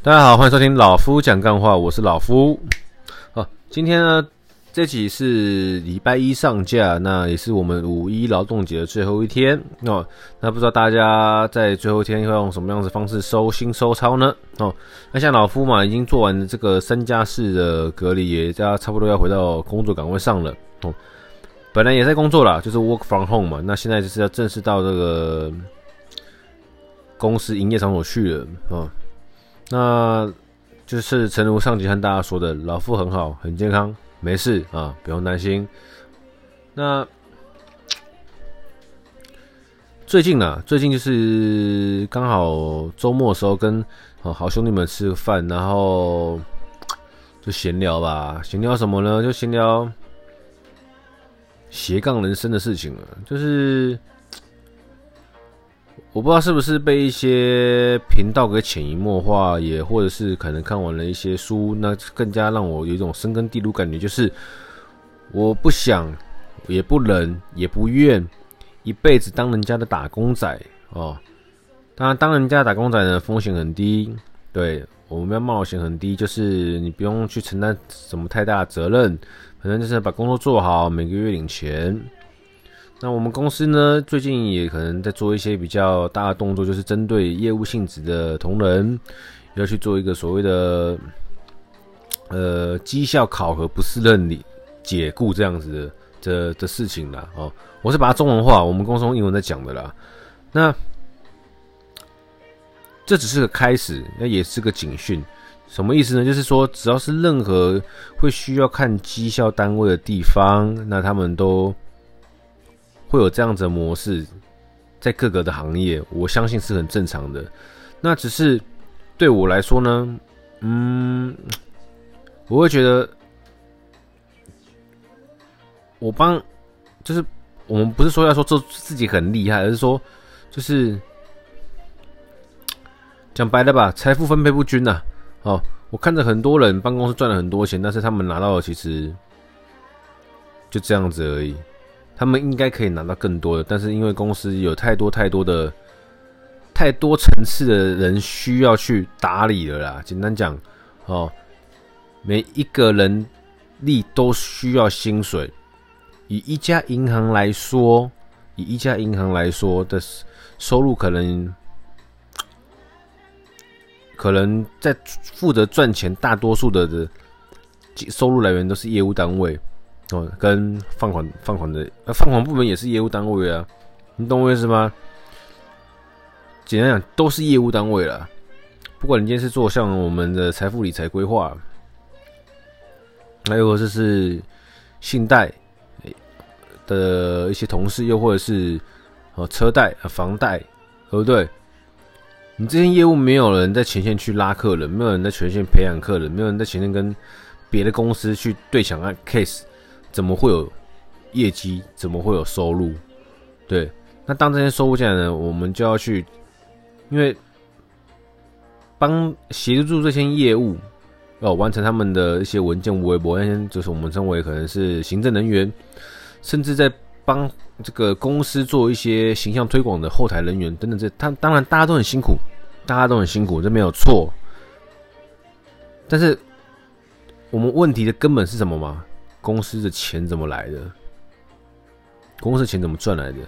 大家好，欢迎收听老夫讲干话，我是老夫。好，今天呢，这集是礼拜一上架，那也是我们五一劳动节的最后一天哦。那不知道大家在最后一天会用什么样的方式收心收操呢？哦，那像老夫嘛，已经做完这个三加四的隔离，也差不多要回到工作岗位上了哦。本来也在工作啦，就是 work from home 嘛。那现在就是要正式到这个公司营业场所去了哦。那就是诚如上集和大家说的，老夫很好，很健康，没事啊，不用担心。那最近呢，最近就是刚好周末的时候跟好兄弟们吃个饭，然后就闲聊吧。闲聊什么呢？就闲聊斜杠人生的事情了，就是。我不知道是不是被一些频道给潜移默化，也或者是可能看完了一些书，那更加让我有一种深根蒂固感觉，就是我不想，也不能，也不愿一辈子当人家的打工仔哦。当然，当人家打工仔呢，风险很低，对，我们要冒险很低，就是你不用去承担什么太大的责任，反正就是把工作做好，每个月领钱。那我们公司呢，最近也可能在做一些比较大的动作，就是针对业务性质的同仁，要去做一个所谓的呃绩效考核不是任你解雇这样子的的的事情啦。哦，我是把它中文化，我们公司用英文在讲的啦。那这只是个开始，那也是个警讯。什么意思呢？就是说，只要是任何会需要看绩效单位的地方，那他们都。会有这样子的模式，在各个的行业，我相信是很正常的。那只是对我来说呢，嗯，我会觉得，我帮，就是我们不是说要说做自己很厉害，而是说，就是讲白了吧，财富分配不均呐。哦，我看着很多人办公室赚了很多钱，但是他们拿到的其实就这样子而已。他们应该可以拿到更多的，但是因为公司有太多太多的、太多层次的人需要去打理了啦。简单讲，哦，每一个人力都需要薪水。以一家银行来说，以一家银行来说的收入，可能可能在负责赚钱，大多数的的收入来源都是业务单位。哦，跟放款放款的呃放款部门也是业务单位啊，你懂我意思吗？简单讲，都是业务单位啦。不管你今天是做像我们的财富理财规划，还有或者是信贷的一些同事，又或者是呃车贷啊房贷，对不对？你这些业务没有人在前线去拉客人，没有人在前线培养客人，没有人在前线跟别的公司去对抢案 case。怎么会有业绩？怎么会有收入？对，那当这些收入进来呢，我们就要去，因为帮协助这些业务哦，完成他们的一些文件微博，那些就是我们称为可能是行政人员，甚至在帮这个公司做一些形象推广的后台人员等等。这他当然大家都很辛苦，大家都很辛苦，这没有错。但是我们问题的根本是什么吗？公司的钱怎么来的？公司的钱怎么赚来的？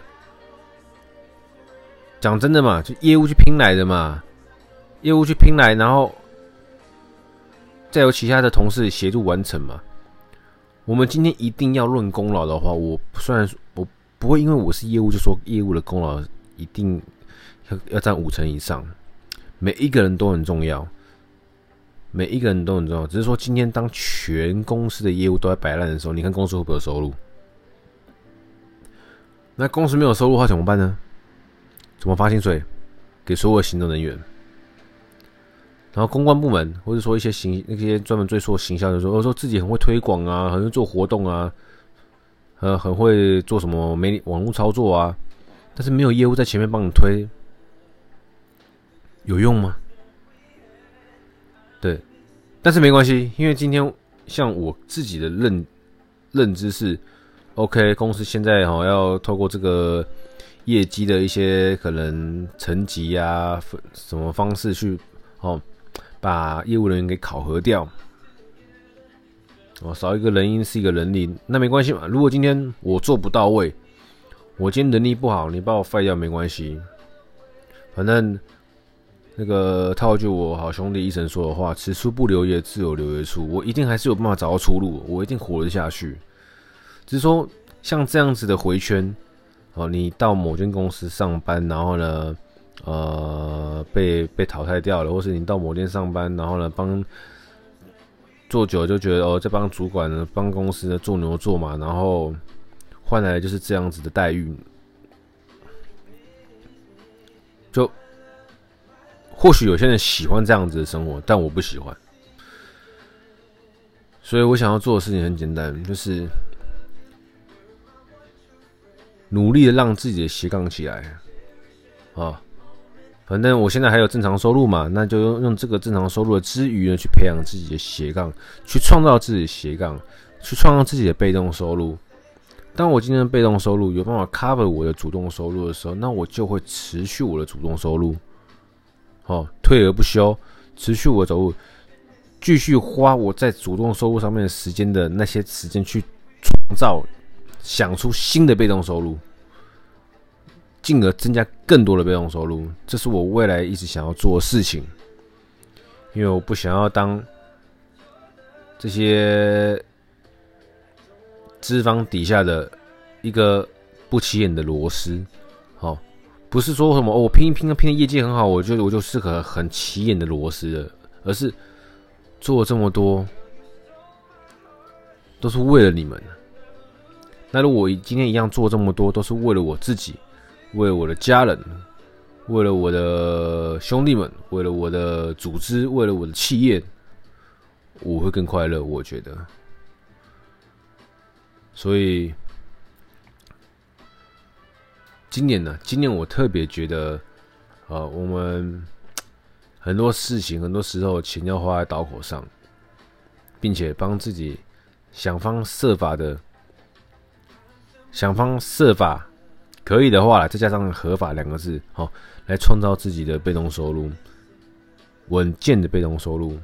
讲真的嘛，就业务去拼来的嘛，业务去拼来，然后再由其他的同事协助完成嘛。我们今天一定要论功劳的话，我虽然我不会因为我是业务就说业务的功劳一定要要占五成以上，每一个人都很重要。每一个人都很重要，只是说今天当全公司的业务都在摆烂的时候，你看公司会不会有收入？那公司没有收入的话怎么办呢？怎么发薪水给所有的行政人员？然后公关部门或者说一些行那些专门做做行销的说，说自己很会推广啊，很会做活动啊，呃，很会做什么媒网络操作啊，但是没有业务在前面帮你推，有用吗？对，但是没关系，因为今天像我自己的认认知是，OK，公司现在哈要透过这个业绩的一些可能层级啊，什么方式去哦把业务人员给考核掉。哦，少一个人因是一个人力，那没关系嘛。如果今天我做不到位，我今天能力不好，你把我废掉没关系。反正那个套句我好兄弟医生说的话：“此处不留爷，自有留爷处。”我一定还是有办法找到出路，我一定活得下去。只是说像这样子的回圈，哦，你到某间公司上班，然后呢，呃，被被淘汰掉了，或是你到某店上班，然后呢，帮。做久就觉得哦，这帮主管，帮公司做牛做马，然后换来就是这样子的待遇。就或许有些人喜欢这样子的生活，但我不喜欢。所以我想要做的事情很简单，就是努力的让自己的斜杠起来啊。反正我现在还有正常收入嘛，那就用用这个正常收入的之余呢，去培养自己的斜杠，去创造自己的斜杠，去创造自己的被动收入。当我今天的被动收入有办法 cover 我的主动收入的时候，那我就会持续我的主动收入，哦，退而不休，持续我走路，继续花我在主动收入上面的时间的那些时间去创造，想出新的被动收入。进而增加更多的被动收入，这是我未来一直想要做的事情。因为我不想要当这些资方底下的一个不起眼的螺丝。不是说什么哦，我拼一拼，拼的业绩很好，我觉得我就适合很起眼的螺丝的，而是做这么多都是为了你们。那如果我今天一样做这么多，都是为了我自己。为了我的家人，为了我的兄弟们，为了我的组织，为了我的企业，我会更快乐。我觉得，所以今年呢，今年我特别觉得，呃，我们很多事情，很多时候钱要花在刀口上，并且帮自己想方设法的，想方设法。可以的话，再加上“合法”两个字，好，来创造自己的被动收入，稳健的被动收入，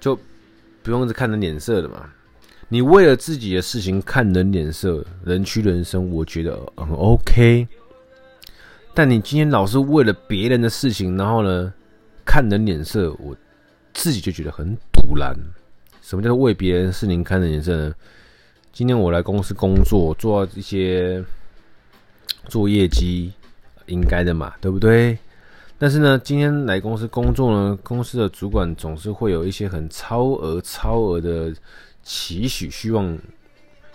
就不用一直看人脸色了嘛。你为了自己的事情看人脸色，人屈人伸，我觉得很 OK。但你今天老是为了别人的事情，然后呢，看人脸色，我自己就觉得很赌烂。什么叫做为别人事情看人脸色呢？今天我来公司工作，做一些做业绩，应该的嘛，对不对？但是呢，今天来公司工作呢，公司的主管总是会有一些很超额、超额的期许，希望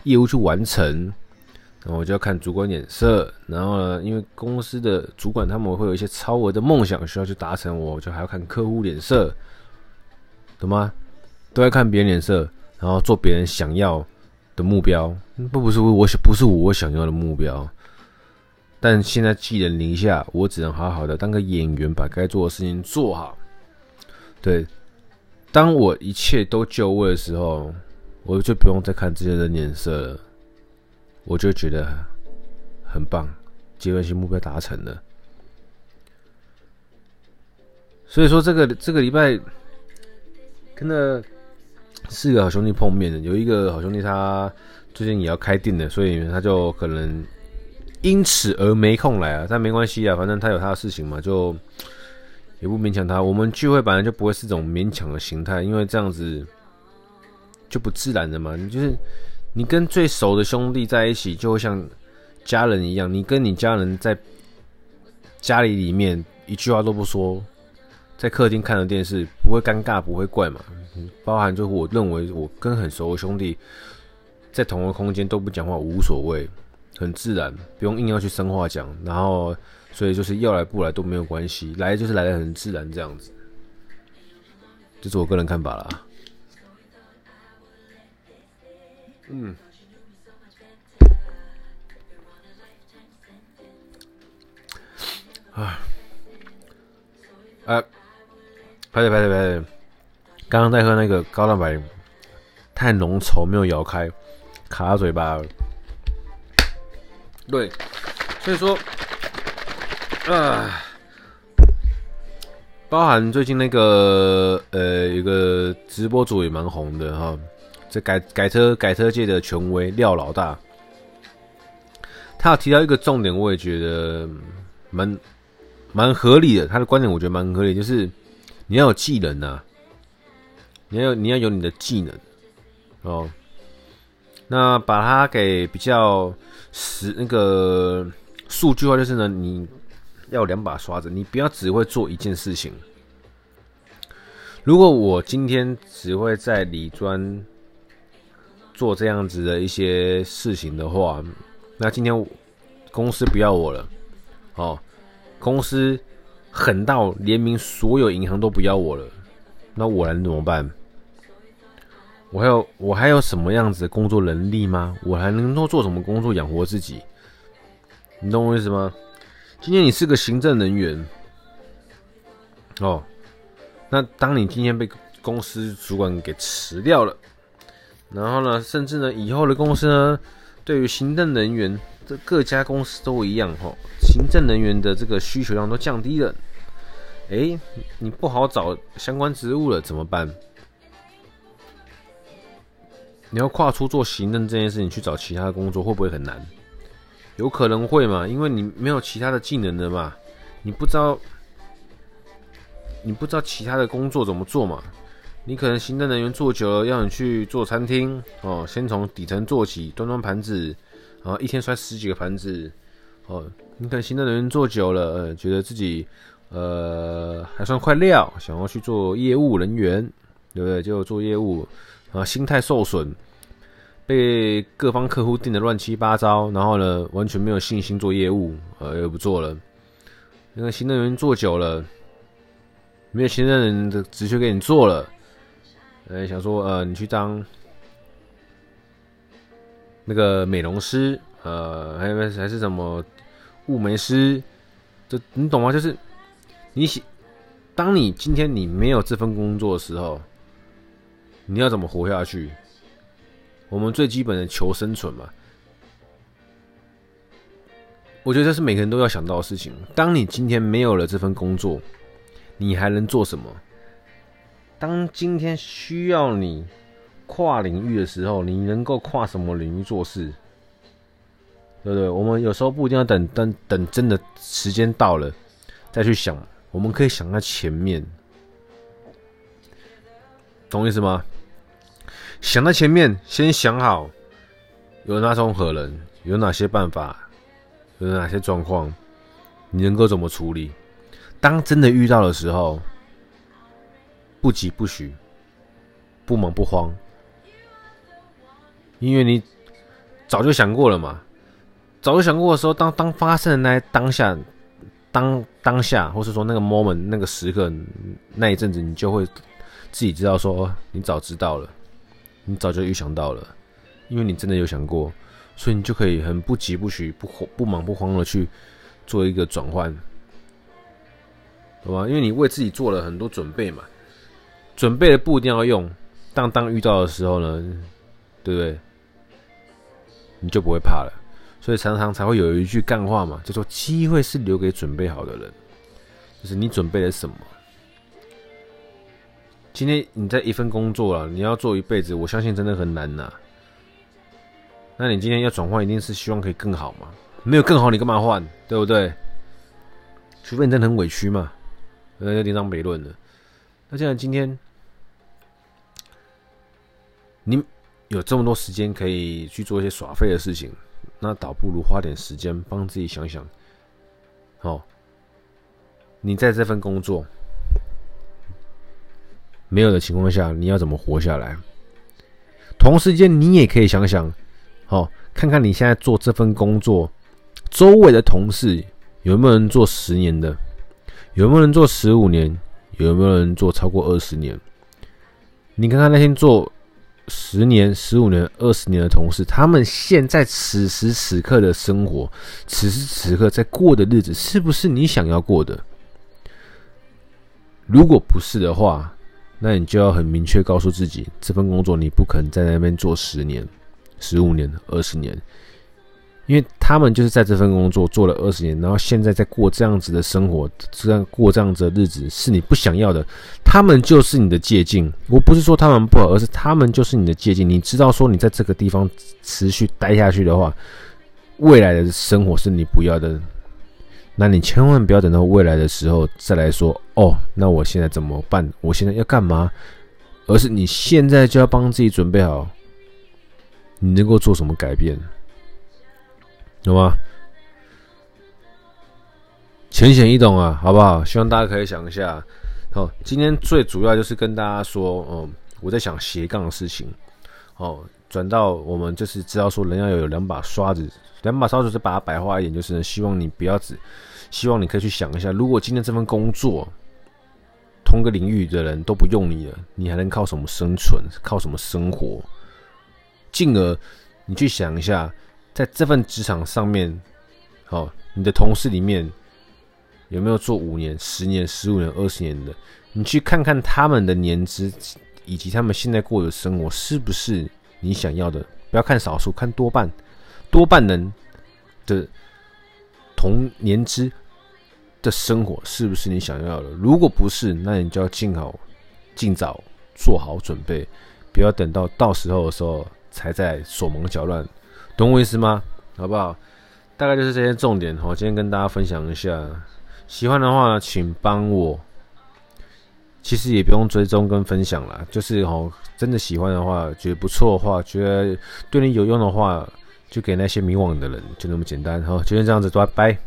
业务去完成，然后我就要看主管脸色。然后呢，因为公司的主管他们会有一些超额的梦想需要去达成，我就还要看客户脸色，懂吗？都要看别人脸色，然后做别人想要的目标不不是我想不是我想要的目标，但现在寄人篱下，我只能好好的当个演员，把该做的事情做好。对，当我一切都就位的时候，我就不用再看这些人脸色了，我就觉得很棒，阶段性目标达成了。所以说，这个这个礼拜跟了。四个好兄弟碰面的，有一个好兄弟他最近也要开店的，所以他就可能因此而没空来啊。但没关系啊，反正他有他的事情嘛，就也不勉强他。我们聚会本来就不会是种勉强的形态，因为这样子就不自然的嘛。你就是你跟最熟的兄弟在一起，就会像家人一样。你跟你家人在家里里面一句话都不说。在客厅看着电视，不会尴尬，不会怪嘛？包含就是我认为我跟很熟的兄弟在同一个空间都不讲话，无所谓，很自然，不用硬要去生话讲。然后，所以就是要来不来都没有关系，来就是来的很自然这样子。这是我个人看法啦。嗯。啊。啊。拍对拍对拍对，刚刚在喝那个高蛋白，太浓稠没有咬开，卡嘴巴了。对，所以说，啊，包含最近那个呃，一个直播主也蛮红的哈，这改改车改车界的权威廖老大，他有提到一个重点，我也觉得蛮蛮合理的。他的观点我觉得蛮合理，就是你要有技能啊，你要你要有你的技能哦。那把它给比较实那个数据化，就是呢，你。要两把刷子，你不要只会做一件事情。如果我今天只会在理专做这样子的一些事情的话，那今天公司不要我了，哦，公司狠到联名所有银行都不要我了，那我能怎么办？我还有我还有什么样子的工作能力吗？我还能够做什么工作养活自己？你懂我意思吗？今天你是个行政人员，哦，那当你今天被公司主管给辞掉了，然后呢，甚至呢，以后的公司呢，对于行政人员，这各家公司都一样，哈，行政人员的这个需求量都降低了，诶，你不好找相关职务了，怎么办？你要跨出做行政这件事情去找其他的工作，会不会很难？有可能会嘛，因为你没有其他的技能的嘛，你不知道，你不知道其他的工作怎么做嘛。你可能行政人员做久了，要你去做餐厅哦，先从底层做起，端端盘子，然后一天摔十几个盘子哦。你可能行政人员做久了，呃，觉得自己呃还算块料，想要去做业务人员，对不对？就做业务，啊，心态受损。被各方客户定的乱七八糟，然后呢，完全没有信心做业务，呃，也不做了。那个行政人员做久了，没有行政人的职缺给你做了，呃，想说，呃，你去当那个美容师，呃，还有还是什么雾眉师，这你懂吗？就是你想，当你今天你没有这份工作的时候，你要怎么活下去？我们最基本的求生存嘛，我觉得这是每个人都要想到的事情。当你今天没有了这份工作，你还能做什么？当今天需要你跨领域的时候，你能够跨什么领域做事？对不对？我们有时候不一定要等等等真的时间到了再去想，我们可以想在前面，懂意思吗？想在前面，先想好有哪种可能，有哪些办法，有哪些状况，你能够怎么处理？当真的遇到的时候，不急不徐，不忙不慌，因为你早就想过了嘛。早就想过的时候，当当发生的那当下，当当下，或是说那个 moment 那个时刻，那一阵子，你就会自己知道说，你早知道了。你早就预想到了，因为你真的有想过，所以你就可以很不急不徐、不慌不忙不慌的去做一个转换，好吧？因为你为自己做了很多准备嘛，准备的不一定要用，当当遇到的时候呢，对不对？你就不会怕了，所以常常才会有一句干话嘛，就说机会是留给准备好的人，就是你准备了什么。今天你在一份工作了，你要做一辈子，我相信真的很难呐。那你今天要转换，一定是希望可以更好嘛？没有更好，你干嘛换？对不对？除非你真的很委屈嘛，那就另当别论了。那既然今天你有这么多时间可以去做一些耍废的事情，那倒不如花点时间帮自己想想。好，你在这份工作。没有的情况下，你要怎么活下来？同时间，你也可以想想，好，看看你现在做这份工作，周围的同事有没有人做十年的，有没有人做十五年，有没有人做超过二十年？你看看那些做十年、十五年、二十年的同事，他们现在此时此刻的生活，此时此刻在过的日子，是不是你想要过的？如果不是的话，那你就要很明确告诉自己，这份工作你不可能在那边做十年、十五年、二十年，因为他们就是在这份工作做了二十年，然后现在在过这样子的生活，这样过这样子的日子是你不想要的，他们就是你的借镜。我不是说他们不好，而是他们就是你的借镜。你知道说你在这个地方持续待下去的话，未来的生活是你不要的，那你千万不要等到未来的时候再来说哦，那我现在怎么办？我现在要干嘛？而是你现在就要帮自己准备好，你能够做什么改变？懂吗？浅显易懂啊，好不好？希望大家可以想一下。好，今天最主要就是跟大家说，嗯，我在想斜杠的事情。哦，转到我们就是知道说，人要有两把刷子，两把刷子是把它白话一点，就是希望你不要只，希望你可以去想一下，如果今天这份工作，同个领域的人都不用你了，你还能靠什么生存？靠什么生活？进而你去想一下。在这份职场上面，好，你的同事里面有没有做五年、十年、十五年、二十年的？你去看看他们的年资，以及他们现在过的生活，是不是你想要的？不要看少数，看多半，多半人的同年资的生活是不是你想要的？如果不是，那你就要尽好、尽早做好准备，不要等到到时候的时候才在手忙脚乱。懂我意思吗？好不好？大概就是这些重点。我今天跟大家分享一下，喜欢的话请帮我。其实也不用追踪跟分享啦，就是哦，真的喜欢的话，觉得不错的话，觉得对你有用的话，就给那些迷惘的人，就那么简单。哈。今天这样子，拜拜。